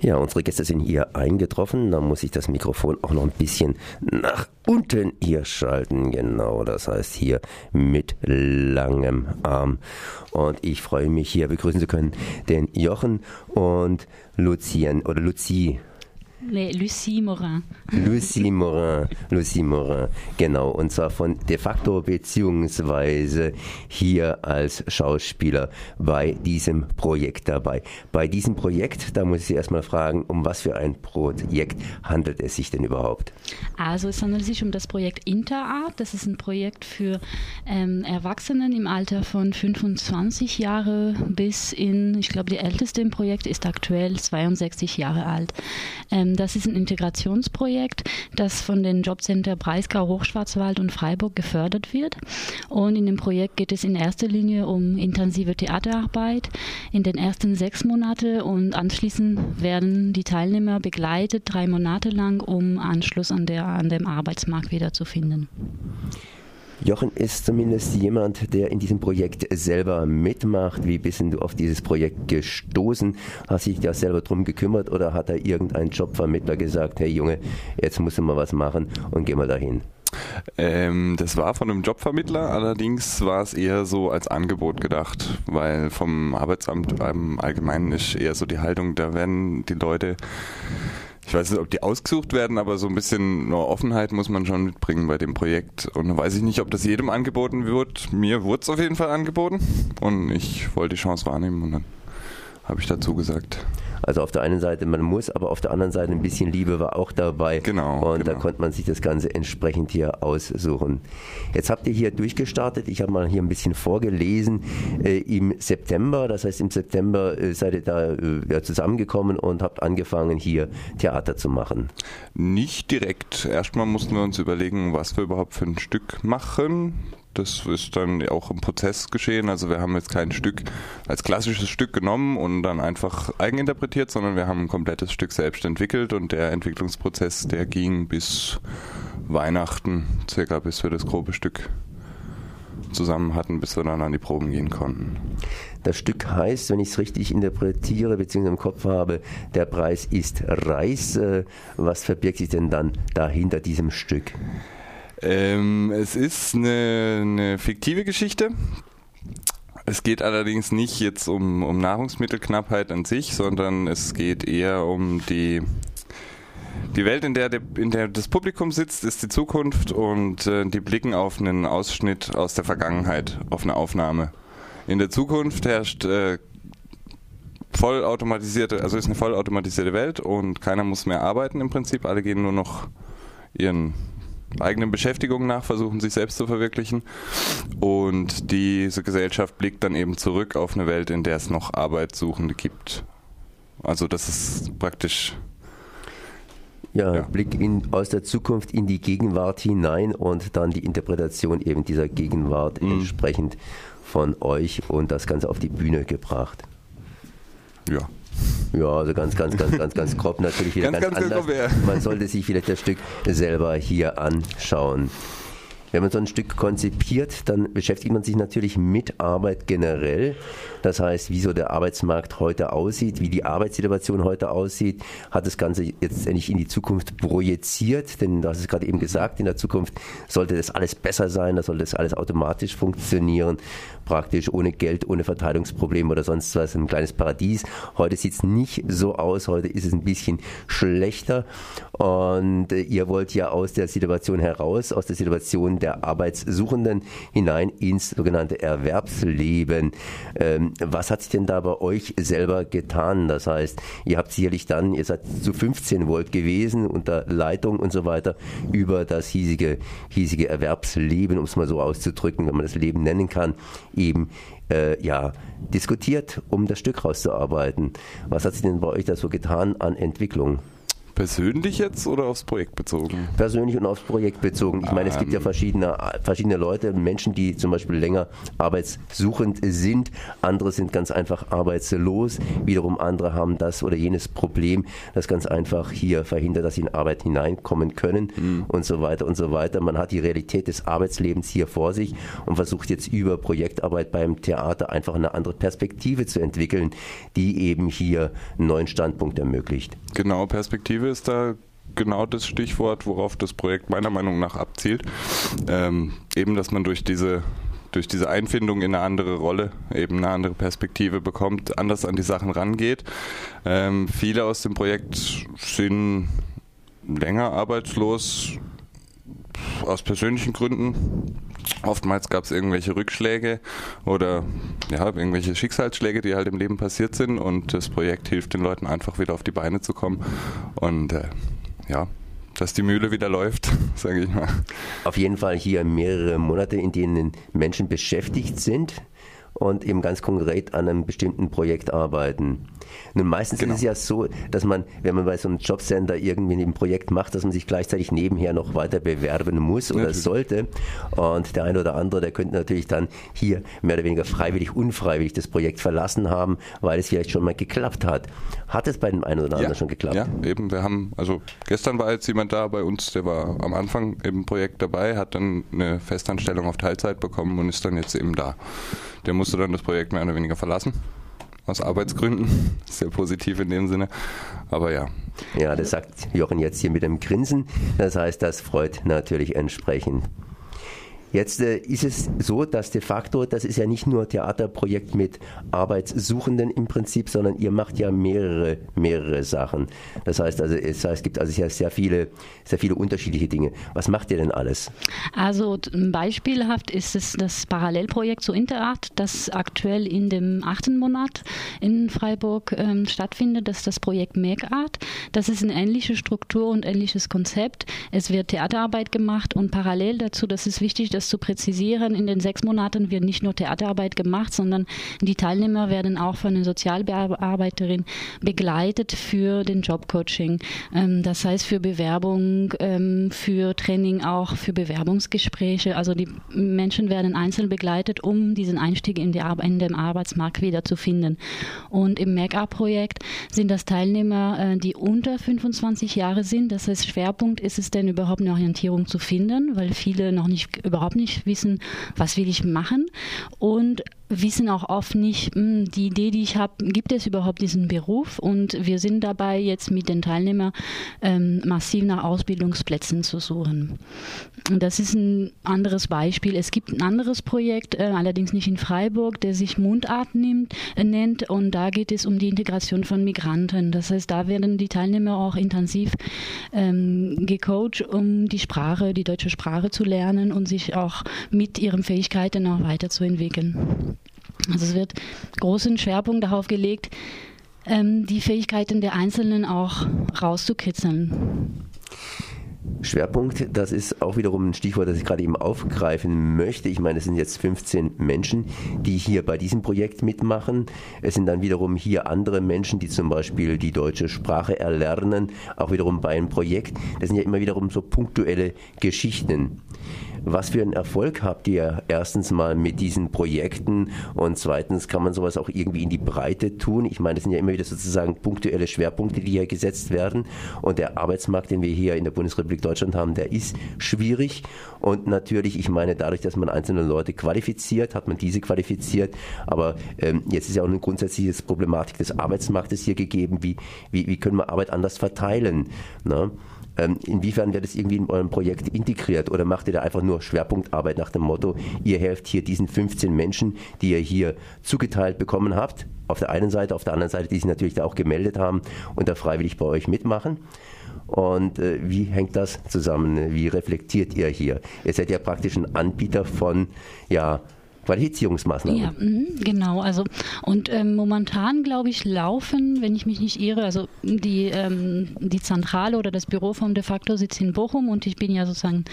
Ja, unsere Gäste sind hier eingetroffen. Da muss ich das Mikrofon auch noch ein bisschen nach unten hier schalten. Genau, das heißt hier mit langem Arm. Und ich freue mich hier begrüßen zu können den Jochen und Lucien oder Lucie. Nee, Lucie Morin. Lucie Morin, Lucie Morin, genau. Und zwar von de facto beziehungsweise hier als Schauspieler bei diesem Projekt dabei. Bei diesem Projekt, da muss ich Sie erstmal fragen, um was für ein Projekt handelt es sich denn überhaupt? Also es handelt sich um das Projekt Interart. Das ist ein Projekt für ähm, Erwachsenen im Alter von 25 Jahre bis in, ich glaube, die älteste im Projekt ist aktuell 62 Jahre alt. Ähm, das ist ein Integrationsprojekt, das von den Jobcenter Breisgau, Hochschwarzwald und Freiburg gefördert wird. Und in dem Projekt geht es in erster Linie um intensive Theaterarbeit in den ersten sechs Monaten und anschließend werden die Teilnehmer begleitet drei Monate lang, um Anschluss an, der, an dem Arbeitsmarkt wiederzufinden. Jochen ist zumindest jemand, der in diesem Projekt selber mitmacht. Wie bist du auf dieses Projekt gestoßen? Hast du dich da selber drum gekümmert oder hat da irgendein Jobvermittler gesagt, hey Junge, jetzt musst du mal was machen und geh mal dahin? Ähm, das war von einem Jobvermittler, allerdings war es eher so als Angebot gedacht, weil vom Arbeitsamt im Allgemeinen ist eher so die Haltung, da werden die Leute ich weiß nicht, ob die ausgesucht werden, aber so ein bisschen Offenheit muss man schon mitbringen bei dem Projekt. Und weiß ich nicht, ob das jedem angeboten wird. Mir wurde es auf jeden Fall angeboten und ich wollte die Chance wahrnehmen und dann habe ich dazu gesagt. Also auf der einen Seite, man muss, aber auf der anderen Seite ein bisschen Liebe war auch dabei. Genau. Und genau. da konnte man sich das Ganze entsprechend hier aussuchen. Jetzt habt ihr hier durchgestartet. Ich habe mal hier ein bisschen vorgelesen. Äh, Im September, das heißt im September äh, seid ihr da äh, ja, zusammengekommen und habt angefangen hier Theater zu machen. Nicht direkt. Erstmal mussten wir uns überlegen, was wir überhaupt für ein Stück machen. Das ist dann auch im Prozess geschehen. Also wir haben jetzt kein Stück als klassisches Stück genommen und dann einfach eigeninterpretiert, sondern wir haben ein komplettes Stück selbst entwickelt und der Entwicklungsprozess, der ging bis Weihnachten, circa bis wir das grobe Stück zusammen hatten, bis wir dann an die Proben gehen konnten. Das Stück heißt, wenn ich es richtig interpretiere bzw. im Kopf habe, der Preis ist Reis. Äh, was verbirgt sich denn dann dahinter diesem Stück? Ähm, es ist eine, eine fiktive Geschichte. Es geht allerdings nicht jetzt um, um Nahrungsmittelknappheit an sich, sondern es geht eher um die, die Welt, in der, in der das Publikum sitzt, ist die Zukunft und äh, die blicken auf einen Ausschnitt aus der Vergangenheit, auf eine Aufnahme. In der Zukunft herrscht äh, vollautomatisierte, also ist eine vollautomatisierte Welt und keiner muss mehr arbeiten im Prinzip, alle gehen nur noch ihren eigenen Beschäftigung nach, versuchen sich selbst zu verwirklichen. Und diese Gesellschaft blickt dann eben zurück auf eine Welt, in der es noch Arbeitssuchende gibt. Also das ist praktisch ja, ja, Blick in, aus der Zukunft in die Gegenwart hinein und dann die Interpretation eben dieser Gegenwart mhm. entsprechend von euch und das Ganze auf die Bühne gebracht. Ja. Ja, also ganz, ganz, ganz, ganz, ganz grob natürlich wieder ganz, ganz, ganz anders. Man sollte sich vielleicht das Stück selber hier anschauen. Wenn man so ein Stück konzipiert, dann beschäftigt man sich natürlich mit Arbeit generell. Das heißt, wie so der Arbeitsmarkt heute aussieht, wie die Arbeitssituation heute aussieht, hat das Ganze jetzt endlich in die Zukunft projiziert. Denn du hast es gerade eben gesagt, in der Zukunft sollte das alles besser sein, da sollte das alles automatisch funktionieren, praktisch ohne Geld, ohne Verteilungsprobleme oder sonst was, ein kleines Paradies. Heute sieht es nicht so aus, heute ist es ein bisschen schlechter. Und äh, ihr wollt ja aus der Situation heraus, aus der Situation der Arbeitssuchenden hinein ins sogenannte Erwerbsleben. Ähm, was hat sich denn da bei euch selber getan? Das heißt, ihr habt sicherlich dann, ihr seid zu 15 Volt gewesen unter Leitung und so weiter über das hiesige, hiesige Erwerbsleben, um es mal so auszudrücken, wenn man das Leben nennen kann, eben äh, ja, diskutiert, um das Stück rauszuarbeiten. Was hat sich denn bei euch da so getan an Entwicklung? Persönlich jetzt oder aufs Projekt bezogen? Persönlich und aufs Projekt bezogen. Ich meine, es gibt ja ähm. verschiedene, verschiedene Leute, Menschen, die zum Beispiel länger arbeitssuchend sind. Andere sind ganz einfach arbeitslos. Wiederum andere haben das oder jenes Problem, das ganz einfach hier verhindert, dass sie in Arbeit hineinkommen können mhm. und so weiter und so weiter. Man hat die Realität des Arbeitslebens hier vor sich und versucht jetzt über Projektarbeit beim Theater einfach eine andere Perspektive zu entwickeln, die eben hier einen neuen Standpunkt ermöglicht. Genau, Perspektive ist da genau das Stichwort, worauf das Projekt meiner Meinung nach abzielt. Ähm, eben, dass man durch diese durch diese Einfindung in eine andere Rolle eben eine andere Perspektive bekommt, anders an die Sachen rangeht. Ähm, viele aus dem Projekt sind länger arbeitslos aus persönlichen Gründen. Oftmals gab es irgendwelche Rückschläge oder ja, irgendwelche Schicksalsschläge, die halt im Leben passiert sind. Und das Projekt hilft den Leuten einfach wieder auf die Beine zu kommen. Und äh, ja, dass die Mühle wieder läuft, sage ich mal. Auf jeden Fall hier mehrere Monate, in denen Menschen beschäftigt sind und eben ganz konkret an einem bestimmten Projekt arbeiten. Nun, meistens genau. ist es ja so, dass man, wenn man bei so einem Jobcenter irgendwie ein Projekt macht, dass man sich gleichzeitig nebenher noch weiter bewerben muss oder natürlich. sollte. Und der eine oder andere, der könnte natürlich dann hier mehr oder weniger freiwillig, unfreiwillig das Projekt verlassen haben, weil es vielleicht schon mal geklappt hat. Hat es bei dem einen oder anderen ja. schon geklappt? Ja, eben. Wir haben, also gestern war jetzt jemand da bei uns, der war am Anfang im Projekt dabei, hat dann eine Festanstellung auf Teilzeit bekommen und ist dann jetzt eben da. Der musste dann das Projekt mehr oder weniger verlassen aus Arbeitsgründen. Sehr positiv in dem Sinne. Aber ja. Ja, das sagt Jochen jetzt hier mit einem Grinsen. Das heißt, das freut natürlich entsprechend. Jetzt äh, ist es so, dass de facto, das ist ja nicht nur Theaterprojekt mit Arbeitssuchenden im Prinzip, sondern ihr macht ja mehrere, mehrere Sachen. Das heißt also, es, gibt also sehr, viele, sehr viele unterschiedliche Dinge. Was macht ihr denn alles? Also beispielhaft ist es das Parallelprojekt zu Interart, das aktuell in dem achten Monat in Freiburg ähm, stattfindet. Das ist das Projekt Make. Das ist eine ähnliche Struktur und ähnliches Konzept. Es wird Theaterarbeit gemacht und parallel dazu, das ist wichtig, das zu präzisieren, in den sechs Monaten wird nicht nur Theaterarbeit gemacht, sondern die Teilnehmer werden auch von einer Sozialbearbeiterin begleitet für den Jobcoaching. Ähm, das heißt für Bewerbung, ähm, für Training auch, für Bewerbungsgespräche. Also die Menschen werden einzeln begleitet, um diesen Einstieg in, die Ar in den Arbeitsmarkt wieder zu finden. Und im Make-up-Projekt sind das Teilnehmer, äh, die unter 25 Jahre sind. Das heißt, Schwerpunkt ist es denn überhaupt eine Orientierung zu finden, weil viele noch nicht überhaupt überhaupt nicht wissen, was will ich machen und wissen auch oft nicht, hm, die Idee, die ich habe, gibt es überhaupt diesen Beruf? Und wir sind dabei, jetzt mit den Teilnehmern ähm, massiv nach Ausbildungsplätzen zu suchen. Und das ist ein anderes Beispiel. Es gibt ein anderes Projekt, äh, allerdings nicht in Freiburg, der sich Mundart nimmt, äh, nennt. Und da geht es um die Integration von Migranten. Das heißt, da werden die Teilnehmer auch intensiv ähm, gecoacht, um die Sprache, die deutsche Sprache zu lernen und sich auch mit ihren Fähigkeiten auch weiterzuentwickeln. Also es wird großen Schwerpunkt darauf gelegt, ähm, die Fähigkeiten der Einzelnen auch rauszukitzeln. Schwerpunkt, das ist auch wiederum ein Stichwort, das ich gerade eben aufgreifen möchte. Ich meine, es sind jetzt 15 Menschen, die hier bei diesem Projekt mitmachen. Es sind dann wiederum hier andere Menschen, die zum Beispiel die deutsche Sprache erlernen, auch wiederum bei einem Projekt. Das sind ja immer wiederum so punktuelle Geschichten. Was für einen Erfolg habt ihr erstens mal mit diesen Projekten und zweitens kann man sowas auch irgendwie in die Breite tun? Ich meine, das sind ja immer wieder sozusagen punktuelle Schwerpunkte, die hier gesetzt werden und der Arbeitsmarkt, den wir hier in der Bundesrepublik Deutschland haben, der ist schwierig und natürlich, ich meine, dadurch, dass man einzelne Leute qualifiziert, hat man diese qualifiziert, aber ähm, jetzt ist ja auch eine grundsätzliche Problematik des Arbeitsmarktes hier gegeben, wie, wie, wie können wir Arbeit anders verteilen? Ne? Ähm, inwiefern wird es irgendwie in eurem Projekt integriert oder macht ihr da einfach nur Schwerpunktarbeit nach dem Motto, ihr helft hier diesen 15 Menschen, die ihr hier zugeteilt bekommen habt, auf der einen Seite, auf der anderen Seite, die sich natürlich da auch gemeldet haben und da freiwillig bei euch mitmachen? Und äh, wie hängt das zusammen? Wie reflektiert ihr hier? Ihr seid ja praktisch ein Anbieter von ja, Qualifizierungsmaßnahmen. Ja, mh, genau. Also und ähm, momentan glaube ich laufen, wenn ich mich nicht irre, also die ähm, die Zentrale oder das Büro vom de facto sitzt in Bochum und ich bin ja sozusagen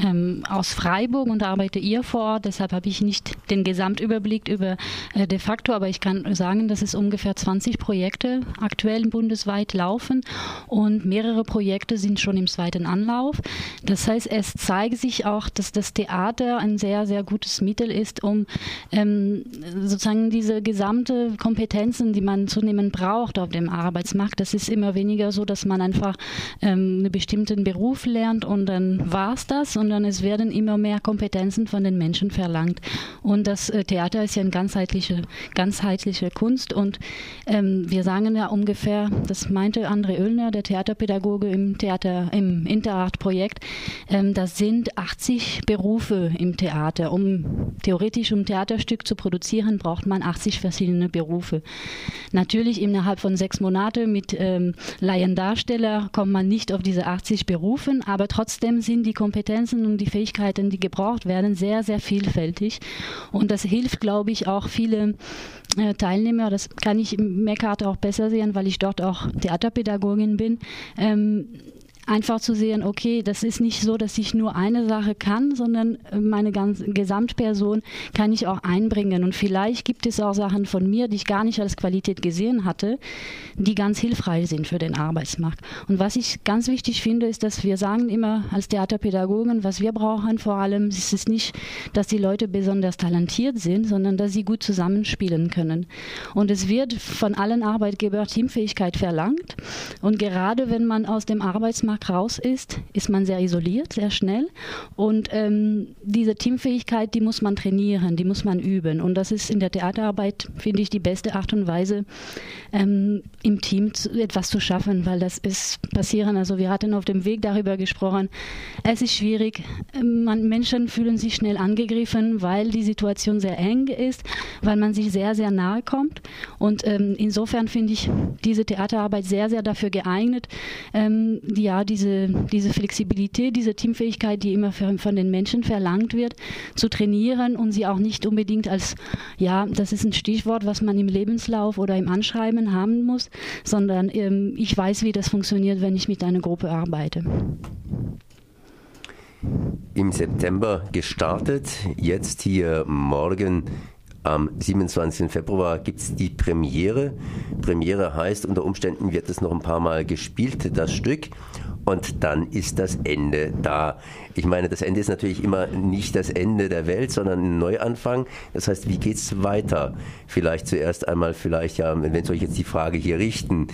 ähm, aus Freiburg und arbeite ihr vor Ort. Deshalb habe ich nicht den Gesamtüberblick über äh, de facto, aber ich kann sagen, dass es ungefähr 20 Projekte aktuell bundesweit laufen und mehrere Projekte sind schon im zweiten Anlauf. Das heißt, es zeigt sich auch, dass das Theater ein sehr, sehr gutes Mittel ist, um ähm, sozusagen diese gesamte Kompetenzen, die man zunehmend braucht auf dem Arbeitsmarkt, das ist immer weniger so, dass man einfach ähm, einen bestimmten Beruf lernt und dann war es das, sondern es werden immer mehr Kompetenzen von den Menschen verlangt. Und das äh, Theater ist ja eine ganzheitliche, ganzheitliche Kunst und ähm, wir sagen ja ungefähr, das meinte André Oellner, der Theaterpädagoge im Theater, im Interart-Projekt, ähm, das sind 80 Berufe im Theater. Um theoretisch um Theaterstück zu produzieren, braucht man 80 verschiedene Berufe. Natürlich innerhalb von sechs Monaten mit ähm, Laiendarsteller kommt man nicht auf diese 80 Berufen, aber trotzdem sind die Kompetenzen und die Fähigkeiten, die gebraucht werden, sehr, sehr vielfältig. Und das hilft, glaube ich, auch viele äh, Teilnehmer, das kann ich im Meckart auch besser sehen, weil ich dort auch Theaterpädagogin bin, ähm, einfach zu sehen, okay, das ist nicht so, dass ich nur eine Sache kann, sondern meine ganze Gesamtperson kann ich auch einbringen. Und vielleicht gibt es auch Sachen von mir, die ich gar nicht als Qualität gesehen hatte, die ganz hilfreich sind für den Arbeitsmarkt. Und was ich ganz wichtig finde, ist, dass wir sagen immer als Theaterpädagogen, was wir brauchen vor allem, ist es nicht, dass die Leute besonders talentiert sind, sondern dass sie gut zusammenspielen können. Und es wird von allen Arbeitgebern Teamfähigkeit verlangt. Und gerade wenn man aus dem Arbeitsmarkt Markt raus ist, ist man sehr isoliert, sehr schnell. Und ähm, diese Teamfähigkeit, die muss man trainieren, die muss man üben. Und das ist in der Theaterarbeit, finde ich, die beste Art und Weise, ähm, im Team zu, etwas zu schaffen, weil das ist passieren. Also wir hatten auf dem Weg darüber gesprochen. Es ist schwierig. Ähm, man, Menschen fühlen sich schnell angegriffen, weil die Situation sehr eng ist, weil man sich sehr, sehr nahe kommt. Und ähm, insofern finde ich diese Theaterarbeit sehr, sehr dafür geeignet, ähm, ja, diese, diese Flexibilität, diese Teamfähigkeit, die immer für, von den Menschen verlangt wird, zu trainieren und sie auch nicht unbedingt als, ja, das ist ein Stichwort, was man im Lebenslauf oder im Anschreiben haben muss, sondern ähm, ich weiß, wie das funktioniert, wenn ich mit einer Gruppe arbeite. Im September gestartet, jetzt hier morgen am 27. Februar gibt es die Premiere. Premiere heißt, unter Umständen wird es noch ein paar Mal gespielt, das Stück und dann ist das Ende da. Ich meine, das Ende ist natürlich immer nicht das Ende der Welt, sondern ein Neuanfang. Das heißt, wie geht es weiter? Vielleicht zuerst einmal, vielleicht ja, wenn soll ich jetzt die Frage hier richten?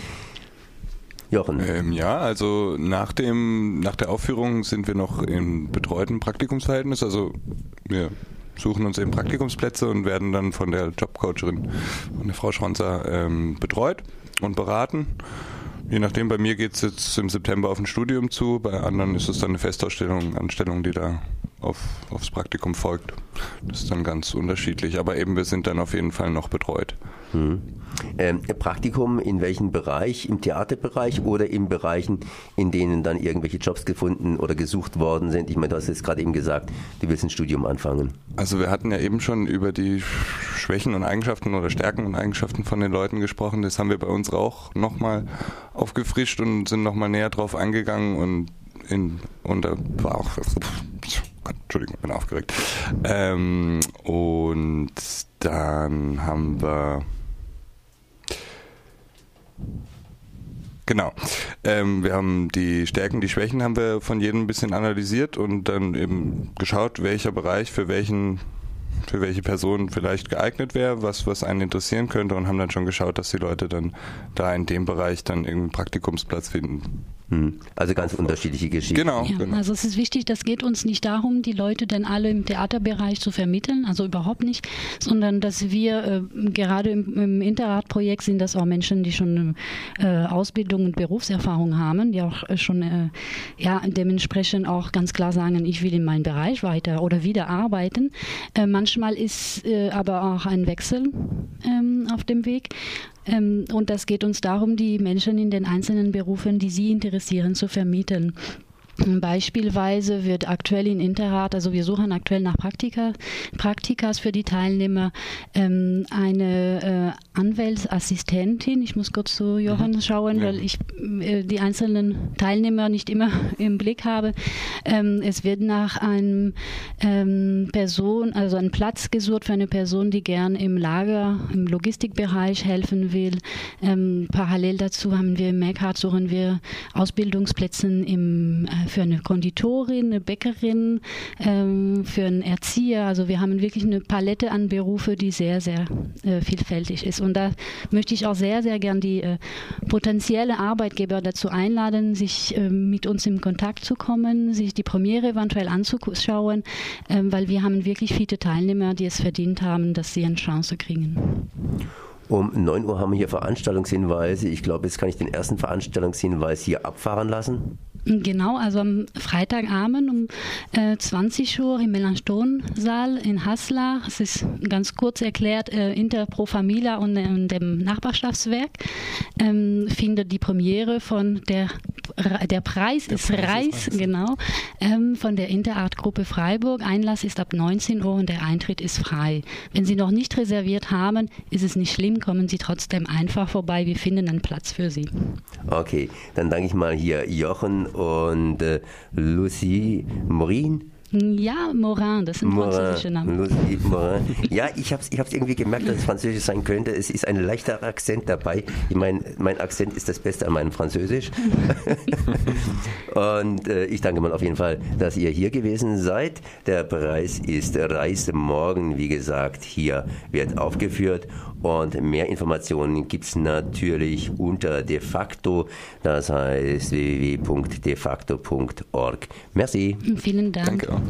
Jochen. Ähm, ja, also nach dem nach der Aufführung sind wir noch im betreuten Praktikumsverhältnis. Also wir suchen uns eben Praktikumsplätze und werden dann von der Jobcoacherin, von der Frau Schronzer, ähm, betreut und beraten. Je nachdem, bei mir geht es jetzt im September auf ein Studium zu, bei anderen ist es dann eine Festausstellung, Anstellung, die da auf, aufs Praktikum folgt. Das ist dann ganz unterschiedlich, aber eben wir sind dann auf jeden Fall noch betreut. Hm. Ähm, Praktikum in welchem Bereich? Im Theaterbereich oder in Bereichen, in denen dann irgendwelche Jobs gefunden oder gesucht worden sind? Ich meine, du hast jetzt gerade eben gesagt, du willst ein Studium anfangen. Also wir hatten ja eben schon über die Schwächen und Eigenschaften oder Stärken und Eigenschaften von den Leuten gesprochen. Das haben wir bei uns auch nochmal aufgefrischt und sind nochmal näher drauf eingegangen und in, und da war auch Entschuldigung, bin aufgeregt. Ähm, und dann haben wir Genau. Ähm, wir haben die Stärken, die Schwächen haben wir von jedem ein bisschen analysiert und dann eben geschaut, welcher Bereich für welchen für welche Person vielleicht geeignet wäre, was, was einen interessieren könnte und haben dann schon geschaut, dass die Leute dann da in dem Bereich dann irgendeinen Praktikumsplatz finden. Hm. Also ganz unterschiedliche Geschichten. Genau, ja, genau, Also es ist wichtig, das geht uns nicht darum, die Leute denn alle im Theaterbereich zu vermitteln, also überhaupt nicht, sondern dass wir äh, gerade im, im Interrat-Projekt sind das auch Menschen, die schon äh, Ausbildung und Berufserfahrung haben, die auch äh, schon äh, ja dementsprechend auch ganz klar sagen, ich will in meinem Bereich weiter oder wieder arbeiten. Äh, manchmal ist äh, aber auch ein Wechsel ähm, auf dem Weg. Ähm, und das geht uns darum, die Menschen in den einzelnen Berufen, die Sie interessieren, zu vermitteln. Beispielsweise wird aktuell in Interrat, also wir suchen aktuell nach Praktika, Praktikas für die Teilnehmer, ähm, eine äh, Anwältsassistentin. Ich muss kurz zu Johann mhm. schauen, ja. weil ich äh, die einzelnen Teilnehmer nicht immer im Blick habe. Ähm, es wird nach einem ähm, Person, also einem Platz gesucht für eine Person, die gern im Lager, im Logistikbereich helfen will. Ähm, parallel dazu haben wir im Merkart suchen wir Ausbildungsplätze im äh, für eine Konditorin, eine Bäckerin, ähm, für einen Erzieher. Also wir haben wirklich eine Palette an Berufe, die sehr, sehr äh, vielfältig ist. Und da möchte ich auch sehr, sehr gern die äh, potenzielle Arbeitgeber dazu einladen, sich äh, mit uns in Kontakt zu kommen, sich die Premiere eventuell anzuschauen, ähm, weil wir haben wirklich viele Teilnehmer, die es verdient haben, dass sie eine Chance kriegen. Um 9 Uhr haben wir hier Veranstaltungshinweise. Ich glaube, jetzt kann ich den ersten Veranstaltungshinweis hier abfahren lassen. Genau, also am Freitagabend um äh, 20 Uhr im Melanchthon-Saal in Haslar. Es ist ganz kurz erklärt, äh, Inter Pro Familia und, äh, dem Nachbarschaftswerk ähm, findet die Premiere von der der Preis der ist Preis Reis, ist genau, ähm, von der Interart-Gruppe Freiburg. Einlass ist ab 19 Uhr und der Eintritt ist frei. Wenn Sie noch nicht reserviert haben, ist es nicht schlimm, kommen Sie trotzdem einfach vorbei. Wir finden einen Platz für Sie. Okay, dann danke ich mal hier Jochen und äh, Lucie Morin. Ja, Morin, das sind Morin, französische Namen. Lucie Morin. Ja, ich habe es ich irgendwie gemerkt, dass es französisch sein könnte. Es ist ein leichter Akzent dabei. Ich meine, mein Akzent ist das Beste an meinem Französisch. und äh, ich danke mal auf jeden Fall, dass ihr hier gewesen seid. Der Preis ist Reis morgen, wie gesagt, hier wird aufgeführt. Und mehr Informationen gibt es natürlich unter de facto, das heißt www.defacto.org. Merci. Vielen Dank. Danke auch.